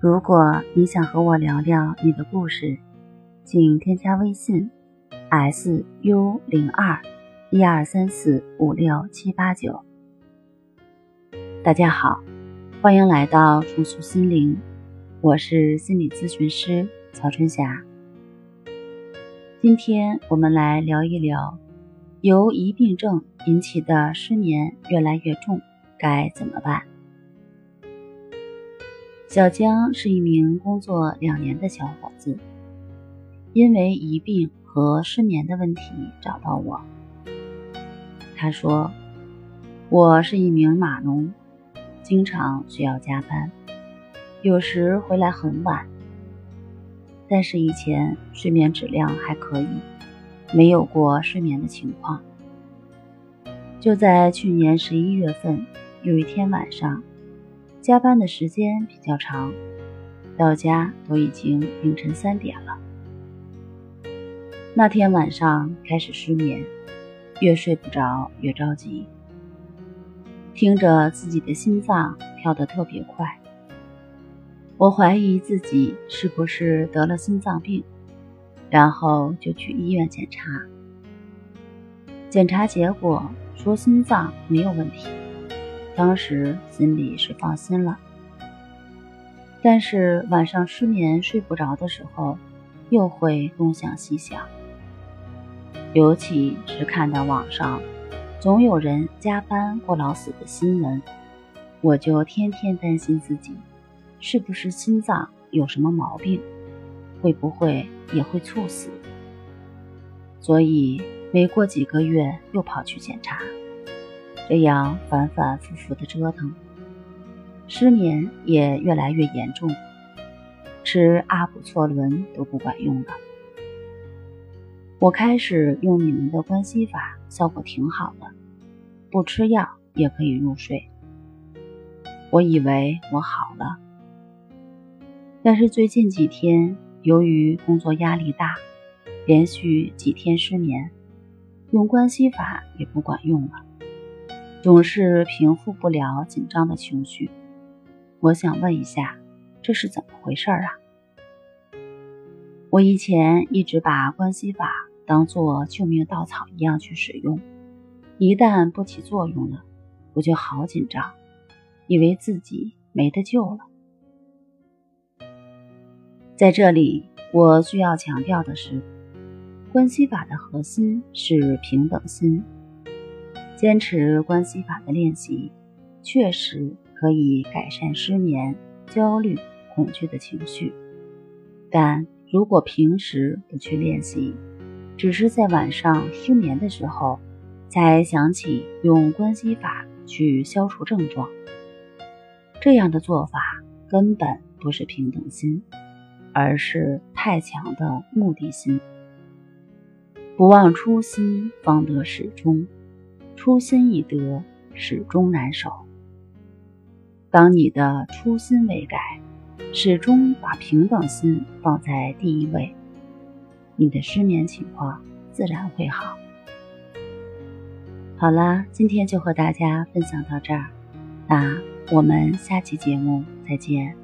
如果你想和我聊聊你的故事，请添加微信 s u 零二一二三四五六七八九。大家好，欢迎来到重塑心灵，我是心理咨询师曹春霞。今天我们来聊一聊，由疑病症引起的失眠越来越重，该怎么办？小江是一名工作两年的小伙子，因为疑病和失眠的问题找到我。他说：“我是一名码农，经常需要加班，有时回来很晚。但是以前睡眠质量还可以，没有过失眠的情况。就在去年十一月份，有一天晚上。”加班的时间比较长，到家都已经凌晨三点了。那天晚上开始失眠，越睡不着越着急，听着自己的心脏跳得特别快。我怀疑自己是不是得了心脏病，然后就去医院检查。检查结果说心脏没有问题。当时心里是放心了，但是晚上失眠睡不着的时候，又会东想西想。尤其是看到网上总有人加班过劳死的新闻，我就天天担心自己是不是心脏有什么毛病，会不会也会猝死。所以没过几个月又跑去检查。这样反反复复的折腾，失眠也越来越严重，吃阿普唑仑都不管用了。我开始用你们的关系法，效果挺好的，不吃药也可以入睡。我以为我好了，但是最近几天由于工作压力大，连续几天失眠，用关系法也不管用了。总是平复不了紧张的情绪，我想问一下，这是怎么回事啊？我以前一直把关系法当做救命稻草一样去使用，一旦不起作用了，我就好紧张，以为自己没得救了。在这里，我需要强调的是，关系法的核心是平等心。坚持关系法的练习，确实可以改善失眠、焦虑、恐惧的情绪。但如果平时不去练习，只是在晚上失眠的时候才想起用关系法去消除症状，这样的做法根本不是平等心，而是太强的目的心。不忘初心，方得始终。初心易得，始终难守。当你的初心未改，始终把平等心放在第一位，你的失眠情况自然会好。好啦，今天就和大家分享到这儿，那我们下期节目再见。